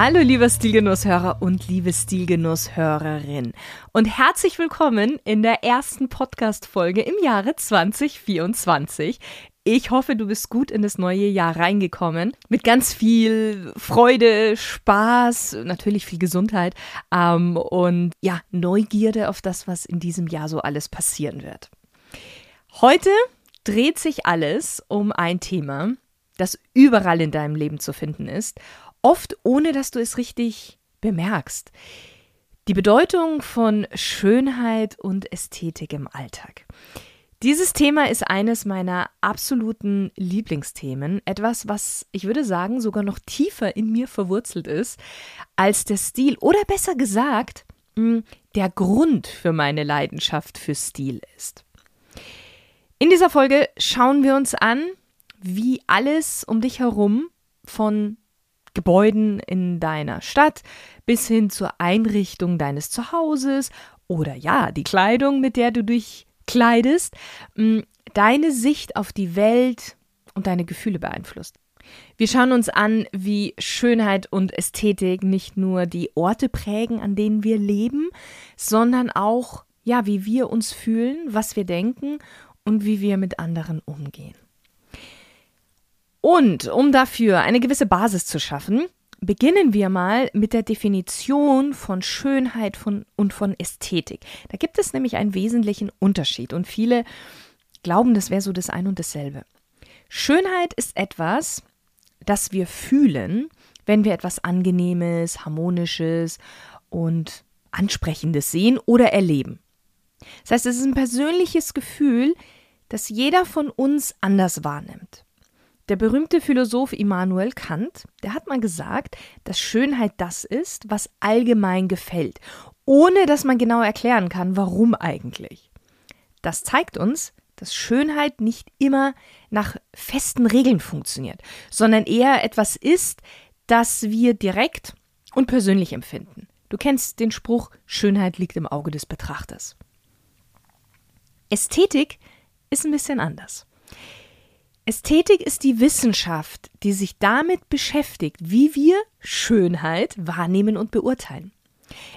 Hallo lieber Stilgenusshörer und liebe Stilgenusshörerin und herzlich willkommen in der ersten Podcast-Folge im Jahre 2024. Ich hoffe, du bist gut in das neue Jahr reingekommen. Mit ganz viel Freude, Spaß, natürlich viel Gesundheit ähm, und ja, Neugierde auf das, was in diesem Jahr so alles passieren wird. Heute dreht sich alles um ein Thema, das überall in deinem Leben zu finden ist oft ohne dass du es richtig bemerkst. Die Bedeutung von Schönheit und Ästhetik im Alltag. Dieses Thema ist eines meiner absoluten Lieblingsthemen, etwas, was ich würde sagen sogar noch tiefer in mir verwurzelt ist als der Stil oder besser gesagt, hm, der Grund für meine Leidenschaft für Stil ist. In dieser Folge schauen wir uns an, wie alles um dich herum von Gebäuden in deiner Stadt bis hin zur Einrichtung deines Zuhauses oder ja, die Kleidung, mit der du dich kleidest, mm, deine Sicht auf die Welt und deine Gefühle beeinflusst. Wir schauen uns an, wie Schönheit und Ästhetik nicht nur die Orte prägen, an denen wir leben, sondern auch, ja, wie wir uns fühlen, was wir denken und wie wir mit anderen umgehen. Und um dafür eine gewisse Basis zu schaffen, beginnen wir mal mit der Definition von Schönheit von, und von Ästhetik. Da gibt es nämlich einen wesentlichen Unterschied und viele glauben, das wäre so das ein und dasselbe. Schönheit ist etwas, das wir fühlen, wenn wir etwas Angenehmes, Harmonisches und Ansprechendes sehen oder erleben. Das heißt, es ist ein persönliches Gefühl, das jeder von uns anders wahrnimmt. Der berühmte Philosoph Immanuel Kant, der hat mal gesagt, dass Schönheit das ist, was allgemein gefällt, ohne dass man genau erklären kann, warum eigentlich. Das zeigt uns, dass Schönheit nicht immer nach festen Regeln funktioniert, sondern eher etwas ist, das wir direkt und persönlich empfinden. Du kennst den Spruch, Schönheit liegt im Auge des Betrachters. Ästhetik ist ein bisschen anders. Ästhetik ist die Wissenschaft, die sich damit beschäftigt, wie wir Schönheit wahrnehmen und beurteilen.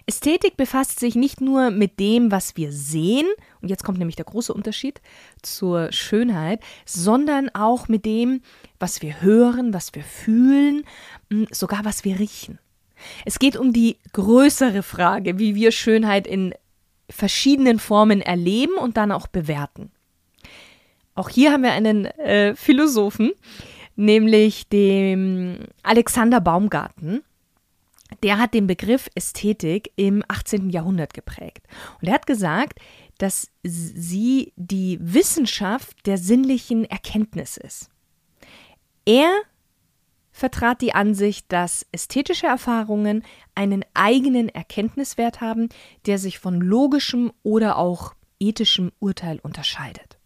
Ästhetik befasst sich nicht nur mit dem, was wir sehen, und jetzt kommt nämlich der große Unterschied zur Schönheit, sondern auch mit dem, was wir hören, was wir fühlen, sogar was wir riechen. Es geht um die größere Frage, wie wir Schönheit in verschiedenen Formen erleben und dann auch bewerten. Auch hier haben wir einen äh, Philosophen, nämlich dem Alexander Baumgarten. Der hat den Begriff Ästhetik im 18. Jahrhundert geprägt. Und er hat gesagt, dass sie die Wissenschaft der sinnlichen Erkenntnis ist. Er vertrat die Ansicht, dass ästhetische Erfahrungen einen eigenen Erkenntniswert haben, der sich von logischem oder auch ethischem Urteil unterscheidet.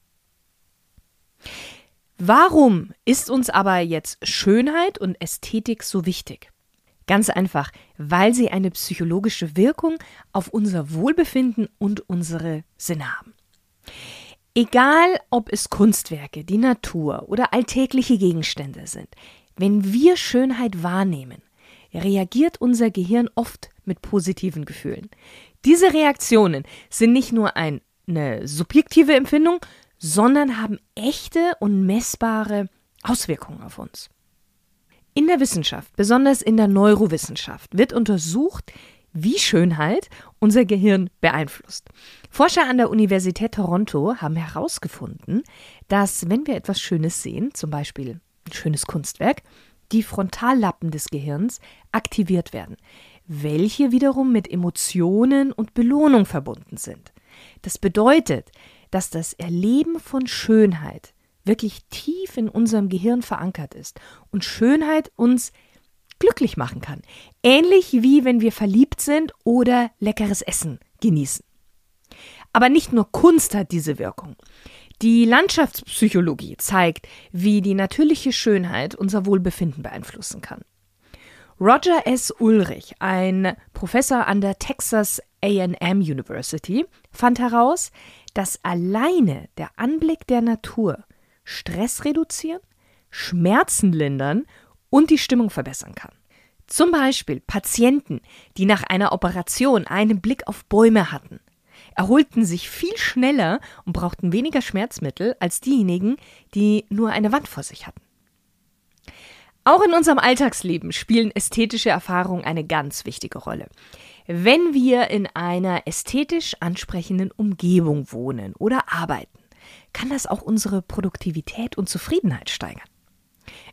Warum ist uns aber jetzt Schönheit und Ästhetik so wichtig? Ganz einfach, weil sie eine psychologische Wirkung auf unser Wohlbefinden und unsere Sinne haben. Egal, ob es Kunstwerke, die Natur oder alltägliche Gegenstände sind, wenn wir Schönheit wahrnehmen, reagiert unser Gehirn oft mit positiven Gefühlen. Diese Reaktionen sind nicht nur eine subjektive Empfindung, sondern haben echte und messbare Auswirkungen auf uns. In der Wissenschaft, besonders in der Neurowissenschaft, wird untersucht, wie Schönheit unser Gehirn beeinflusst. Forscher an der Universität Toronto haben herausgefunden, dass wenn wir etwas Schönes sehen, zum Beispiel ein schönes Kunstwerk, die Frontallappen des Gehirns aktiviert werden, welche wiederum mit Emotionen und Belohnung verbunden sind. Das bedeutet, dass das Erleben von Schönheit wirklich tief in unserem Gehirn verankert ist und Schönheit uns glücklich machen kann. Ähnlich wie wenn wir verliebt sind oder leckeres Essen genießen. Aber nicht nur Kunst hat diese Wirkung. Die Landschaftspsychologie zeigt, wie die natürliche Schönheit unser Wohlbefinden beeinflussen kann. Roger S. Ulrich, ein Professor an der Texas AM University, fand heraus, dass alleine der Anblick der Natur Stress reduzieren, Schmerzen lindern und die Stimmung verbessern kann. Zum Beispiel Patienten, die nach einer Operation einen Blick auf Bäume hatten, erholten sich viel schneller und brauchten weniger Schmerzmittel als diejenigen, die nur eine Wand vor sich hatten. Auch in unserem Alltagsleben spielen ästhetische Erfahrungen eine ganz wichtige Rolle. Wenn wir in einer ästhetisch ansprechenden Umgebung wohnen oder arbeiten, kann das auch unsere Produktivität und Zufriedenheit steigern.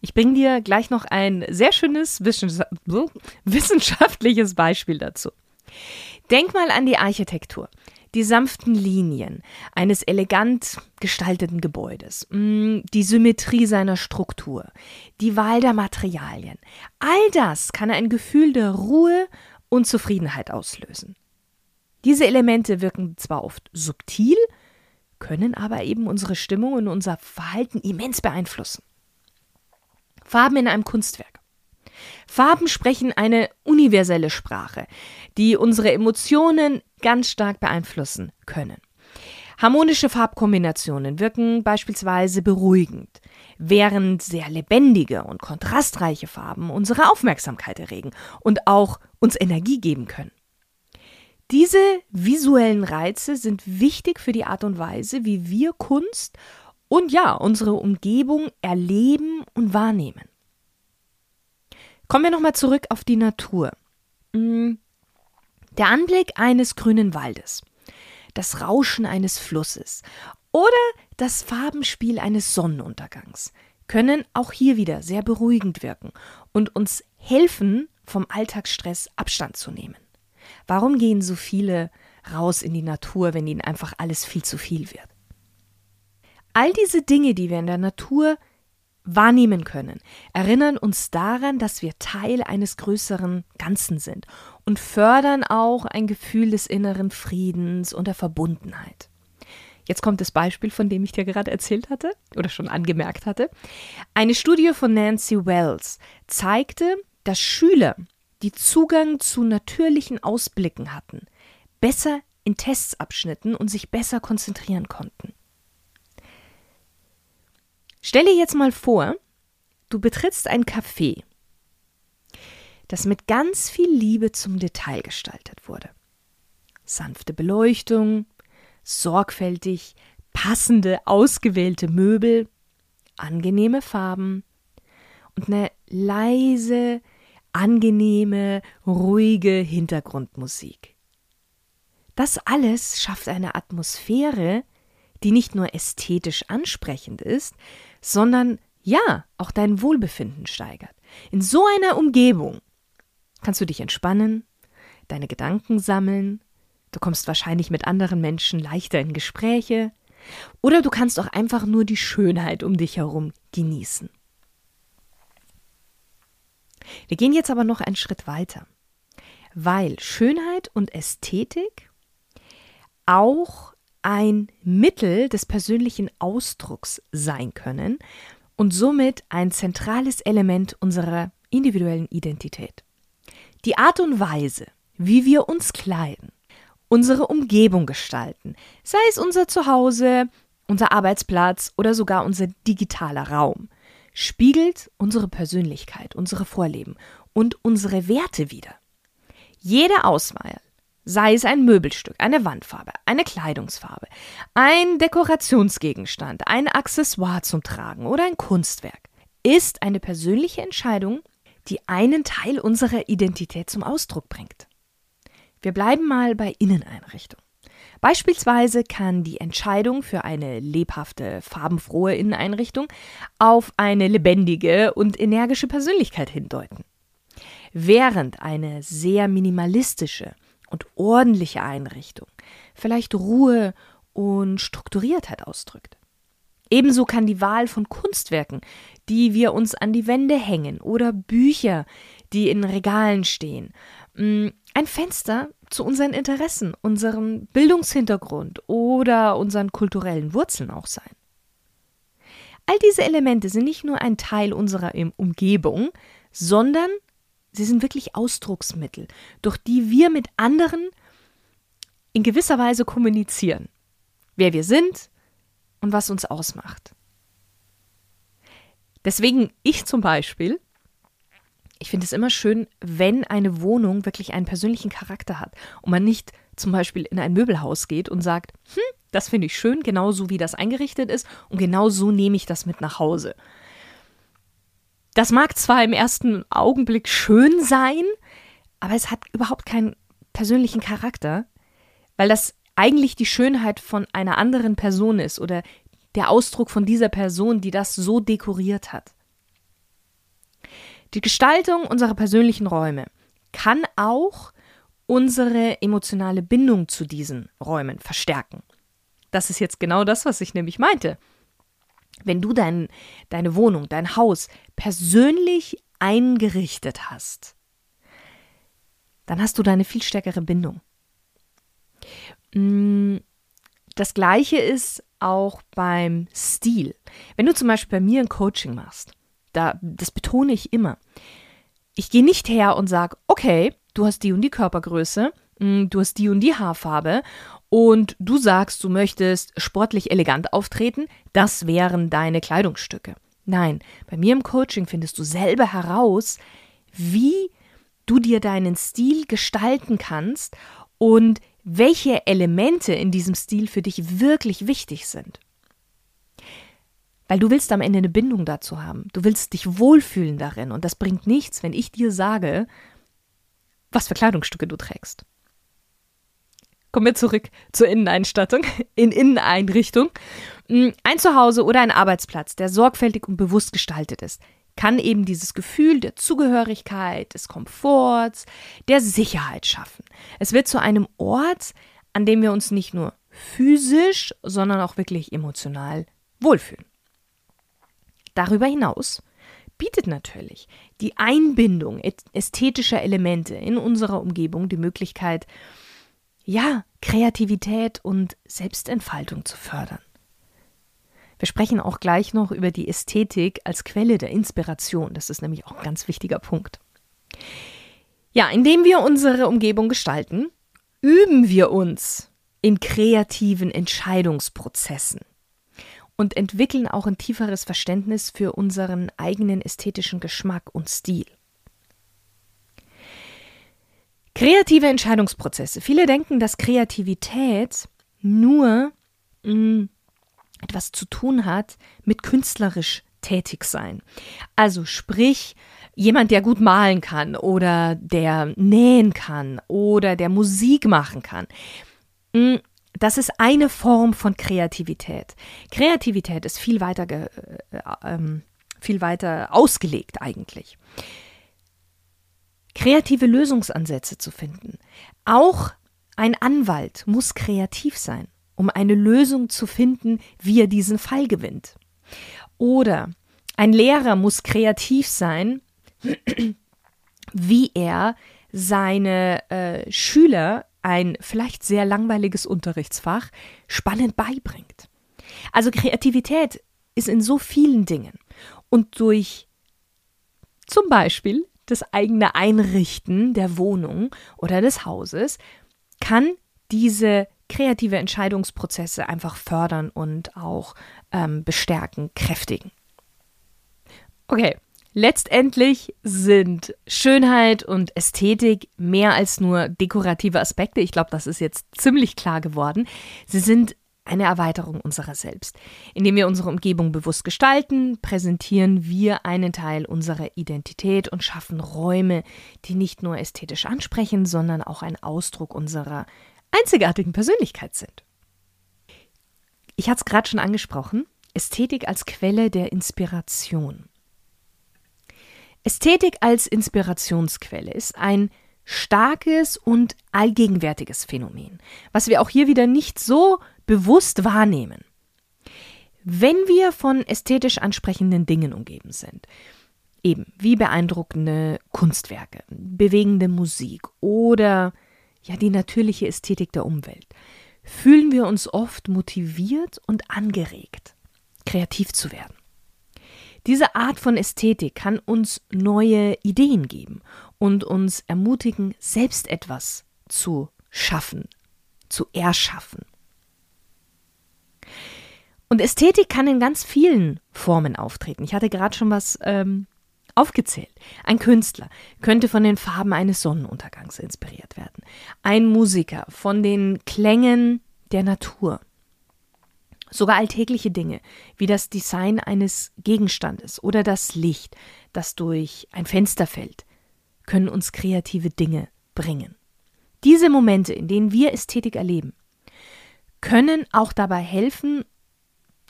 Ich bringe dir gleich noch ein sehr schönes wissenschaftliches Beispiel dazu. Denk mal an die Architektur, die sanften Linien eines elegant gestalteten Gebäudes, mm, die Symmetrie seiner Struktur, die Wahl der Materialien. All das kann ein Gefühl der Ruhe und Zufriedenheit auslösen. Diese Elemente wirken zwar oft subtil, können aber eben unsere Stimmung und unser Verhalten immens beeinflussen. Farben in einem Kunstwerk. Farben sprechen eine universelle Sprache, die unsere Emotionen ganz stark beeinflussen können. Harmonische Farbkombinationen wirken beispielsweise beruhigend, während sehr lebendige und kontrastreiche Farben unsere Aufmerksamkeit erregen und auch uns Energie geben können. Diese visuellen Reize sind wichtig für die Art und Weise, wie wir Kunst und ja, unsere Umgebung erleben und wahrnehmen. Kommen wir nochmal zurück auf die Natur. Mm, der Anblick eines grünen Waldes, das Rauschen eines Flusses oder das Farbenspiel eines Sonnenuntergangs können auch hier wieder sehr beruhigend wirken und uns helfen, vom Alltagsstress Abstand zu nehmen. Warum gehen so viele raus in die Natur, wenn ihnen einfach alles viel zu viel wird? All diese Dinge, die wir in der Natur wahrnehmen können, erinnern uns daran, dass wir Teil eines größeren Ganzen sind und fördern auch ein Gefühl des inneren Friedens und der Verbundenheit. Jetzt kommt das Beispiel, von dem ich dir gerade erzählt hatte oder schon angemerkt hatte. Eine Studie von Nancy Wells zeigte, dass Schüler, die Zugang zu natürlichen Ausblicken hatten, besser in Tests abschnitten und sich besser konzentrieren konnten. Stell dir jetzt mal vor, du betrittst ein Café, das mit ganz viel Liebe zum Detail gestaltet wurde. Sanfte Beleuchtung, sorgfältig passende, ausgewählte Möbel, angenehme Farben und eine leise, angenehme, ruhige Hintergrundmusik. Das alles schafft eine Atmosphäre, die nicht nur ästhetisch ansprechend ist, sondern ja, auch dein Wohlbefinden steigert. In so einer Umgebung kannst du dich entspannen, deine Gedanken sammeln, du kommst wahrscheinlich mit anderen Menschen leichter in Gespräche oder du kannst auch einfach nur die Schönheit um dich herum genießen. Wir gehen jetzt aber noch einen Schritt weiter, weil Schönheit und Ästhetik auch ein Mittel des persönlichen Ausdrucks sein können und somit ein zentrales Element unserer individuellen Identität. Die Art und Weise, wie wir uns kleiden, unsere Umgebung gestalten, sei es unser Zuhause, unser Arbeitsplatz oder sogar unser digitaler Raum, spiegelt unsere Persönlichkeit, unsere Vorleben und unsere Werte wider. Jede Auswahl sei es ein Möbelstück, eine Wandfarbe, eine Kleidungsfarbe, ein Dekorationsgegenstand, ein Accessoire zum Tragen oder ein Kunstwerk, ist eine persönliche Entscheidung, die einen Teil unserer Identität zum Ausdruck bringt. Wir bleiben mal bei Inneneinrichtung. Beispielsweise kann die Entscheidung für eine lebhafte, farbenfrohe Inneneinrichtung auf eine lebendige und energische Persönlichkeit hindeuten. Während eine sehr minimalistische, und ordentliche Einrichtung vielleicht Ruhe und Strukturiertheit ausdrückt. Ebenso kann die Wahl von Kunstwerken, die wir uns an die Wände hängen, oder Bücher, die in Regalen stehen. Mm, ein Fenster zu unseren Interessen, unserem Bildungshintergrund oder unseren kulturellen Wurzeln auch sein. All diese Elemente sind nicht nur ein Teil unserer Umgebung, sondern sie sind wirklich Ausdrucksmittel, durch die wir mit anderen in gewisser Weise kommunizieren, wer wir sind und was uns ausmacht. Deswegen ich zum Beispiel, ich finde es immer schön, wenn eine Wohnung wirklich einen persönlichen Charakter hat und man nicht zum Beispiel in ein Möbelhaus geht und sagt, hm, das finde ich schön, genauso wie das eingerichtet ist und genau so nehme ich das mit nach Hause. Das mag zwar im ersten Augenblick schön sein, aber es hat überhaupt keinen persönlichen Charakter, weil das eigentlich die Schönheit von einer anderen Person ist oder der Ausdruck von dieser Person, die das so dekoriert hat. Die Gestaltung unserer persönlichen Räume kann auch unsere emotionale Bindung zu diesen Räumen verstärken. Das ist jetzt genau das, was ich nämlich meinte. Wenn du dein, deine Wohnung, dein Haus persönlich eingerichtet hast, dann hast du da eine viel stärkere Bindung. Mm, das gleiche ist auch beim Stil. Wenn du zum Beispiel bei mir ein Coaching machst, da, das betone ich immer. Ich gehe nicht her und sage, okay, du hast die und die Körpergröße, mm, du hast die und die Haarfarbe und du sagst, du möchtest sportlich elegant auftreten, das wären deine Kleidungsstücke. Nein, bei mir im Coaching findest du selber heraus, wie du dir deinen Stil gestalten kannst und welche Elemente in diesem Stil für dich wirklich wichtig sind. Weil du willst am Ende eine Bindung dazu haben. Du willst dich wohlfühlen darin. Und das bringt nichts, wenn ich dir sage, was für Kleidungsstücke du trägst. Kommen wir zurück zur Inneneinstattung, in Inneneinrichtung. Hm, ein Zuhause oder ein Arbeitsplatz, der sorgfältig und bewusst gestaltet ist, kann eben dieses Gefühl der Zugehörigkeit, des Komforts, der Sicherheit schaffen. Es wird zu einem Ort, an dem wir uns nicht nur physisch, sondern auch wirklich emotional wohlfühlen. Darüber hinaus bietet natürlich die Einbindung ästhetischer Elemente in unserer Umgebung die Möglichkeit, ja, Kreativität und Selbstentfaltung zu fördern. Wir sprechen auch gleich noch über die Ästhetik als Quelle der Inspiration. Das ist nämlich auch ein ganz wichtiger Punkt. Ja, indem wir unsere Umgebung gestalten, üben wir uns in kreativen Entscheidungsprozessen und entwickeln auch ein tieferes Verständnis für unseren eigenen ästhetischen Geschmack und Stil. Kreative Entscheidungsprozesse. Viele denken, dass Kreativität nur mh, mm, etwas zu tun hat mit künstlerisch tätig sein. Also sprich, jemand, der gut malen kann oder der nähen kann oder der Musik machen kann. Mm, das ist eine Form von Kreativität. Kreativität ist viel weiter, äh, äh, viel weiter ausgelegt eigentlich. Kreative Lösungsansätze zu finden. Auch ein Anwalt muss kreativ sein um eine Lösung zu finden, wie er diesen Fall gewinnt. Oder ein Lehrer muss kreativ sein, wie er seine äh, Schüler ein vielleicht sehr langweiliges Unterrichtsfach spannend beibringt. Also Kreativität ist in so vielen Dingen. Und durch zum Beispiel das eigene Einrichten der Wohnung oder des Hauses kann diese kreative Entscheidungsprozesse einfach fördern und auch ähm, bestärken, kräftigen. Okay, letztendlich sind Schönheit und Ästhetik mehr als nur dekorative Aspekte. Ich glaube, das ist jetzt ziemlich klar geworden. Sie sind eine Erweiterung unserer selbst. Indem wir unsere Umgebung bewusst gestalten, präsentieren wir einen Teil unserer Identität und schaffen Räume, die nicht nur ästhetisch ansprechen, sondern auch ein Ausdruck unserer einzigartigen Persönlichkeit sind. Ich hatte es gerade schon angesprochen, Ästhetik als Quelle der Inspiration. Ästhetik als Inspirationsquelle ist ein starkes und allgegenwärtiges Phänomen, was wir auch hier wieder nicht so bewusst wahrnehmen. Wenn wir von ästhetisch ansprechenden Dingen umgeben sind, Eben, wie beeindruckende Kunstwerke, bewegende Musik oder ja die natürliche Ästhetik der Umwelt, fühlen wir uns oft motiviert und angeregt, kreativ zu werden. Diese Art von Ästhetik kann uns neue Ideen geben und uns ermutigen, selbst etwas zu schaffen, zu erschaffen. Und Ästhetik kann in ganz vielen Formen auftreten. Ich hatte gerade schon was ähm, aufgezählt. Ein Künstler könnte von den Farben eines Sonnenuntergangs inspiriert werden. Ein Musiker von den Klängen der Natur. Sogar alltägliche Dinge wie das Design eines Gegenstandes oder das Licht, das durch ein Fenster fällt, können uns kreative Dinge bringen. Diese Momente, in denen wir Ästhetik erleben, können auch dabei helfen,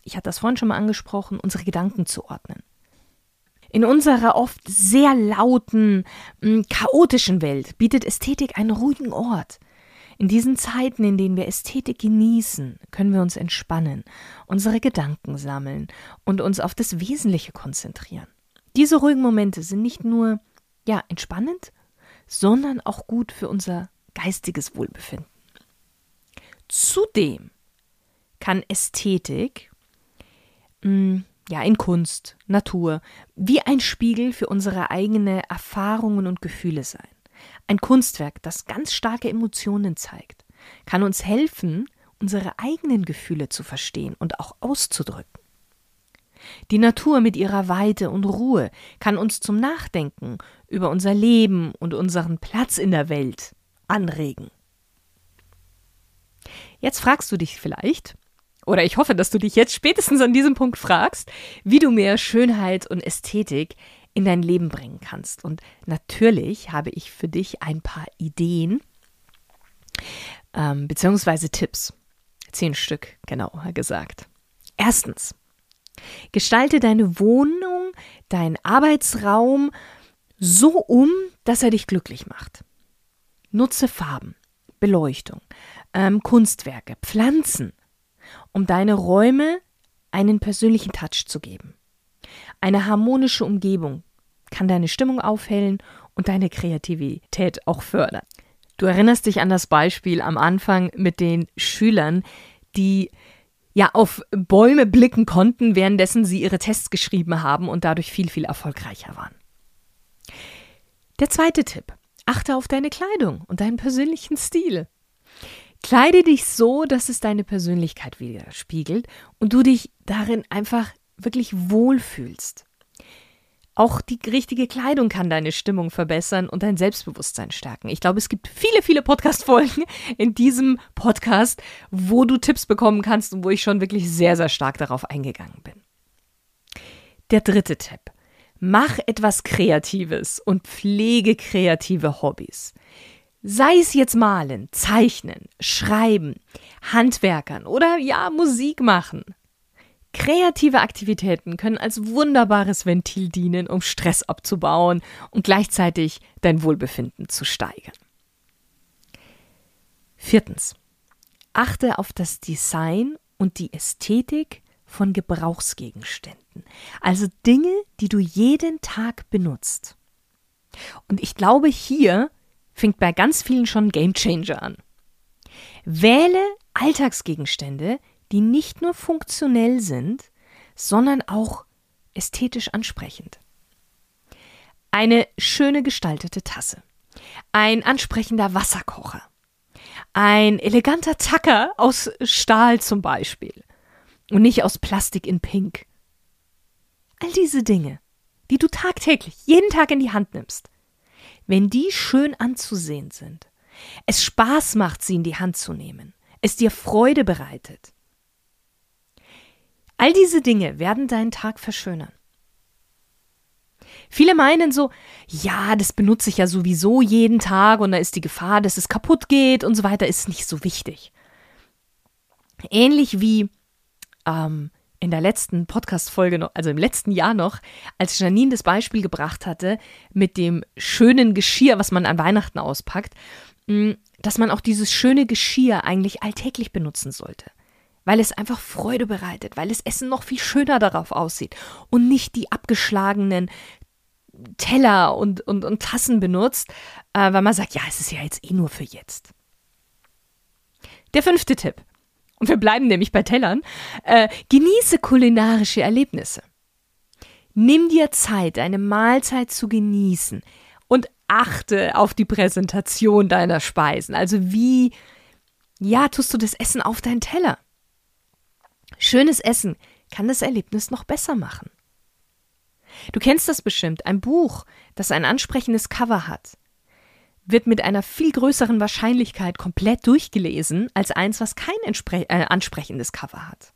ich hatte das vorhin schon mal angesprochen, unsere Gedanken zu ordnen. In unserer oft sehr lauten, hm, chaotischen Welt bietet Ästhetik einen ruhigen Ort. In diesen Zeiten, in denen wir Ästhetik genießen, können wir uns entspannen, unsere Gedanken sammeln und uns auf das Wesentliche konzentrieren. Diese ruhigen Momente sind nicht nur ja, entspannend, sondern auch gut für unser geistiges Wohlbefinden. Zudem kann Ästhetik hm, ja, in Kunst, Natur, wie ein Spiegel für unsere eigenen Erfahrungen und Gefühle sein. Ein Kunstwerk, das ganz starke Emotionen zeigt, kann uns helfen, unsere eigenen Gefühle zu verstehen und auch auszudrücken. Die Natur mit ihrer Weite und Ruhe kann uns zum Nachdenken über unser Leben und unseren Platz in der Welt anregen. Jetzt fragst du dich vielleicht, oder ich hoffe, dass du dich jetzt spätestens an diesem Punkt fragst, wie du mehr Schönheit und Ästhetik in dein Leben bringen kannst. Und natürlich habe ich für dich ein paar Ideen ähm, beziehungsweise Tipps. Zehn Stück, genauer gesagt. Erstens, gestalte deine Wohnung, deinen Arbeitsraum so um, dass er dich glücklich macht. Nutze Farben, Beleuchtung, ähm, Kunstwerke, Pflanzen um deine Räume einen persönlichen Touch zu geben. Eine harmonische Umgebung kann deine Stimmung aufhellen und deine Kreativität auch fördern. Du erinnerst dich an das Beispiel am Anfang mit den Schülern, die ja auf Bäume blicken konnten, währenddessen sie ihre Tests geschrieben haben und dadurch viel, viel erfolgreicher waren. Der zweite Tipp. Achte auf deine Kleidung und deinen persönlichen Stil. Kleide dich so, dass es deine Persönlichkeit widerspiegelt und du dich darin einfach wirklich wohlfühlst. Auch die richtige Kleidung kann deine Stimmung verbessern und dein Selbstbewusstsein stärken. Ich glaube, es gibt viele, viele Podcast-Folgen in diesem Podcast, wo du Tipps bekommen kannst und wo ich schon wirklich sehr, sehr stark darauf eingegangen bin. Der dritte Tipp. Mach etwas Kreatives und pflege kreative Hobbys. Sei es jetzt malen, zeichnen, schreiben, Handwerkern oder ja, Musik machen. Kreative Aktivitäten können als wunderbares Ventil dienen, um Stress abzubauen und gleichzeitig dein Wohlbefinden zu steigern. Viertens. Achte auf das Design und die Ästhetik von Gebrauchsgegenständen, also Dinge, die du jeden Tag benutzt. Und ich glaube, hier fängt bei ganz vielen schon Gamechanger an. Wähle Alltagsgegenstände, die nicht nur funktionell sind, sondern auch ästhetisch ansprechend. Eine schöne gestaltete Tasse, ein ansprechender Wasserkocher, ein eleganter Tacker aus Stahl zum Beispiel und nicht aus Plastik in Pink. All diese Dinge, die du tagtäglich, jeden Tag in die Hand nimmst, wenn die schön anzusehen sind, es Spaß macht, sie in die Hand zu nehmen, es dir Freude bereitet. All diese Dinge werden deinen Tag verschönern. Viele meinen so, ja, das benutze ich ja sowieso jeden Tag und da ist die Gefahr, dass es kaputt geht und so weiter, ist nicht so wichtig. Ähnlich wie ähm, in der letzten Podcast-Folge, also im letzten Jahr noch, als Janine das Beispiel gebracht hatte mit dem schönen Geschirr, was man an Weihnachten auspackt, mm, dass man auch dieses schöne Geschirr eigentlich alltäglich benutzen sollte. Weil es einfach Freude bereitet, weil das Essen noch viel schöner darauf aussieht und nicht die abgeschlagenen Teller und, und, und Tassen benutzt, äh, weil man sagt, ja, es ist ja jetzt eh nur für jetzt. Der fünfte Tipp. Und wir bleiben nämlich bei Tellern. Äh, genieße kulinarische Erlebnisse. Nimm dir Zeit, eine Mahlzeit zu genießen und achte auf die Präsentation deiner Speisen. Also wie, ja, tust du das Essen auf deinen Teller? Schönes Essen kann das Erlebnis noch besser machen. Du kennst das bestimmt, ein Buch, das ein ansprechendes Cover hat, wird mit einer viel größeren Wahrscheinlichkeit komplett durchgelesen als eins, was kein äh, ansprechendes Cover hat.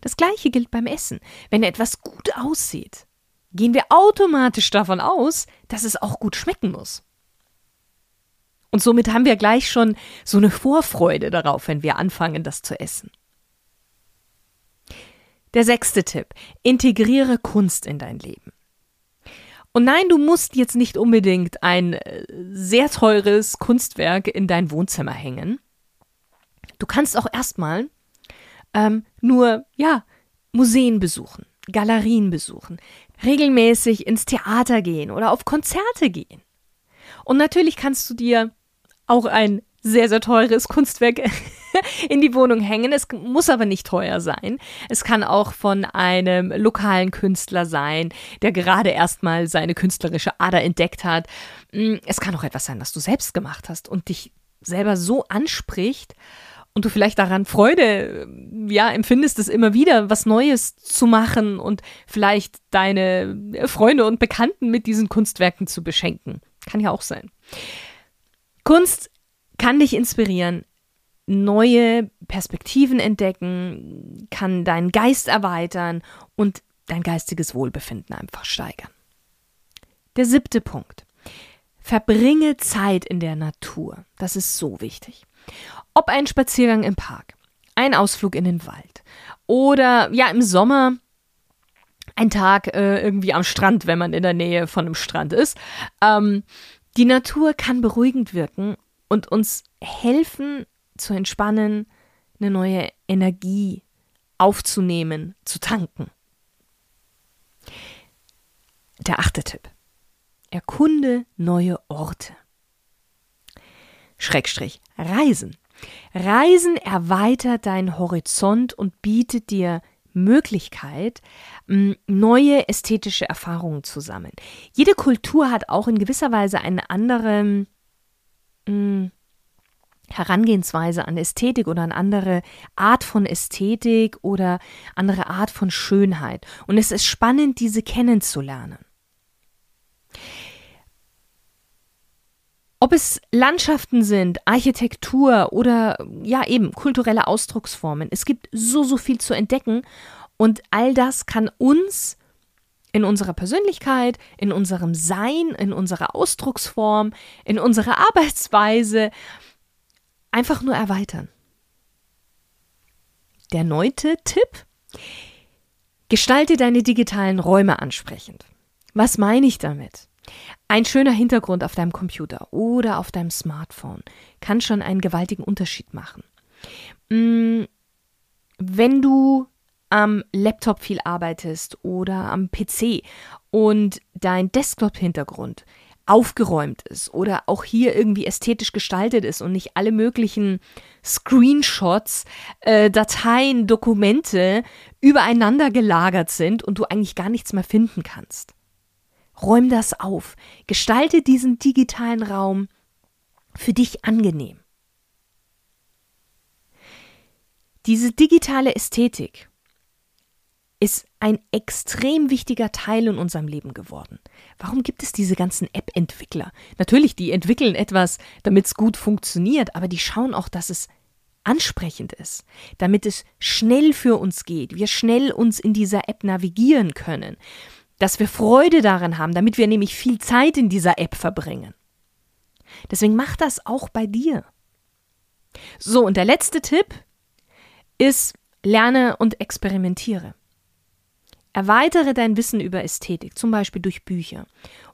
Das gleiche gilt beim Essen. Wenn etwas gut aussieht, gehen wir automatisch davon aus, dass es auch gut schmecken muss. Und somit haben wir gleich schon so eine Vorfreude darauf, wenn wir anfangen, das zu essen. Der sechste Tipp. Integriere Kunst in dein Leben. Und nein, du musst jetzt nicht unbedingt ein äh, sehr teures Kunstwerk in dein Wohnzimmer hängen. Du kannst auch erstmal ähm, nur, ja, Museen besuchen, Galerien besuchen, regelmäßig ins Theater gehen oder auf Konzerte gehen. Und natürlich kannst du dir auch ein sehr, sehr teures Kunstwerk in die Wohnung hängen. Es muss aber nicht teuer sein. Es kann auch von einem lokalen Künstler sein, der gerade erstmal seine künstlerische Ader entdeckt hat. Mm, es kann auch etwas sein, was du selbst gemacht hast und dich selber so anspricht und du vielleicht daran Freude ja empfindest es immer wieder was Neues zu machen und vielleicht deine Freunde und Bekannten mit diesen Kunstwerken zu beschenken. Kann ja auch sein. Kunst kann dich inspirieren, neue Perspektiven entdecken, kann deinen Geist erweitern und dein geistiges Wohlbefinden einfach steigern. Der siebte Punkt. Verbringe Zeit in der Natur. Das ist so wichtig. Ob ein Spaziergang im Park, ein Ausflug in den Wald oder ja im Sommer ein Tag äh, irgendwie am Strand, wenn man in der Nähe von einem Strand ist. Ähm, die Natur kann beruhigend wirken und uns helfen zu entspannen, eine neue Energie aufzunehmen, zu tanken. Der achte Tipp. Erkunde neue Orte. Schrägstrich Reisen. Reisen erweitert deinen Horizont und bietet dir Möglichkeit, neue ästhetische Erfahrungen zu sammeln. Jede Kultur hat auch in gewisser Weise eine andere Herangehensweise an Ästhetik oder an andere Art von Ästhetik oder andere Art von Schönheit. Und es ist spannend, diese kennenzulernen. Ob es Landschaften sind, Architektur oder ja eben kulturelle Ausdrucksformen, es gibt so, so viel zu entdecken und all das kann uns in unserer Persönlichkeit, in unserem Sein, in unserer Ausdrucksform, in unserer Arbeitsweise einfach nur erweitern. Der neunte Tipp. Gestalte deine digitalen Räume ansprechend. Was meine ich damit? Ein schöner Hintergrund auf deinem Computer oder auf deinem Smartphone kann schon einen gewaltigen Unterschied machen. Mm, wenn du am Laptop viel arbeitest oder am PC und dein Desktop-Hintergrund aufgeräumt ist oder auch hier irgendwie ästhetisch gestaltet ist und nicht alle möglichen Screenshots, äh, Dateien, Dokumente übereinander gelagert sind und du eigentlich gar nichts mehr finden kannst. Räum das auf. Gestalte diesen digitalen Raum für dich angenehm. Diese digitale Ästhetik ist ein extrem wichtiger Teil in unserem Leben geworden. Warum gibt es diese ganzen App-Entwickler? Natürlich, die entwickeln etwas, damit es gut funktioniert, aber die schauen auch, dass es ansprechend ist, damit es schnell für uns geht, wir schnell uns in dieser App navigieren können, dass wir Freude daran haben, damit wir nämlich viel Zeit in dieser App verbringen. Deswegen mach das auch bei dir. So, und der letzte Tipp ist, lerne und experimentiere. Erweitere dein Wissen über Ästhetik, zum Beispiel durch Bücher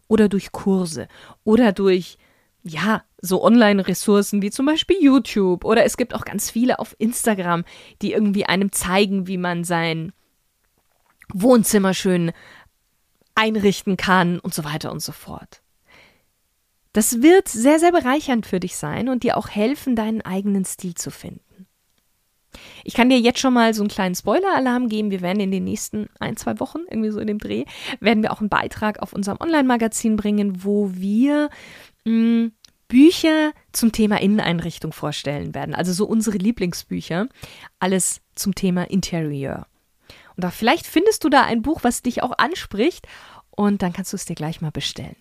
oder durch Kurse oder durch, ja, so Online-Ressourcen wie zum Beispiel YouTube oder es gibt auch ganz viele auf Instagram, die irgendwie einem zeigen, wie man sein Wohnzimmer schön einrichten kann und so weiter und so fort. Das wird sehr, sehr bereichernd für dich sein und dir auch helfen, deinen eigenen Stil zu finden. Ich kann dir jetzt schon mal so einen kleinen Spoiler-Alarm geben. Wir werden in den nächsten ein, zwei Wochen, irgendwie so in dem Dreh, werden wir auch einen Beitrag auf unserem Online-Magazin bringen, wo wir mh, hm, Bücher zum Thema Inneneinrichtung vorstellen werden. Also so unsere Lieblingsbücher. Alles zum Thema Interieur. Und da vielleicht findest du da ein Buch, was dich auch anspricht und dann kannst du es dir gleich mal bestellen.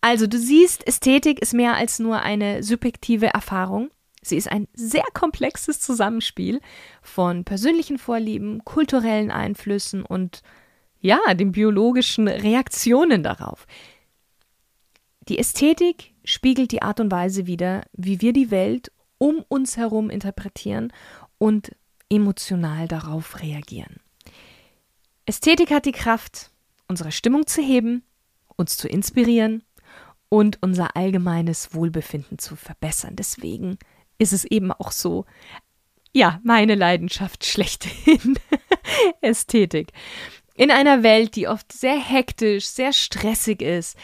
Also du siehst, Ästhetik ist mehr als nur eine subjektive Erfahrung. Sie ist ein sehr komplexes Zusammenspiel von persönlichen Vorlieben, kulturellen Einflüssen und ja, den biologischen Reaktionen darauf. Die Ästhetik spiegelt die Art und Weise wider, wie wir die Welt um uns herum interpretieren und emotional darauf reagieren. Ästhetik hat die Kraft, unsere Stimmung zu heben, uns zu inspirieren und unser allgemeines Wohlbefinden zu verbessern. Deswegen ist es eben auch so, ja, meine Leidenschaft schlechthin. Ästhetik. In einer Welt, die oft sehr hektisch, sehr stressig ist,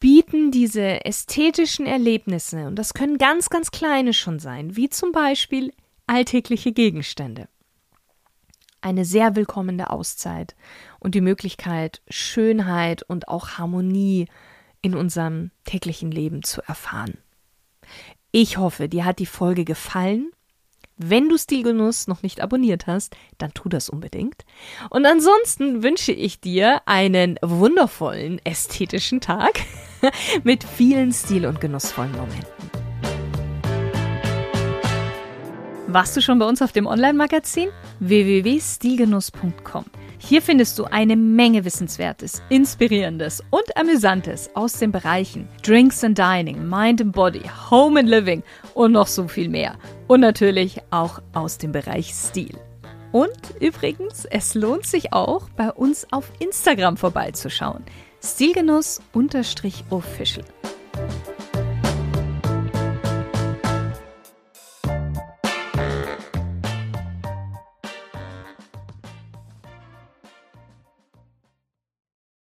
bieten diese ästhetischen Erlebnisse, und das können ganz, ganz kleine schon sein, wie zum Beispiel alltägliche Gegenstände, eine sehr willkommene Auszeit und die Möglichkeit, Schönheit und auch Harmonie in unserem täglichen Leben zu erfahren. Ich hoffe, dir hat die Folge gefallen. Wenn du Stilgenuss noch nicht abonniert hast, dann tu das unbedingt. Und ansonsten wünsche ich dir einen wundervollen ästhetischen Tag mit vielen stil- und genussvollen Momenten. Warst du schon bei uns auf dem Online-Magazin? www.stilgenuss.com. Hier findest du eine Menge Wissenswertes, Inspirierendes und Amüsantes aus den Bereichen Drinks and Dining, Mind and Body, Home and Living und noch so viel mehr. Und natürlich auch aus dem Bereich Stil. Und übrigens, es lohnt sich auch, bei uns auf Instagram vorbeizuschauen. Stilgenuss-official.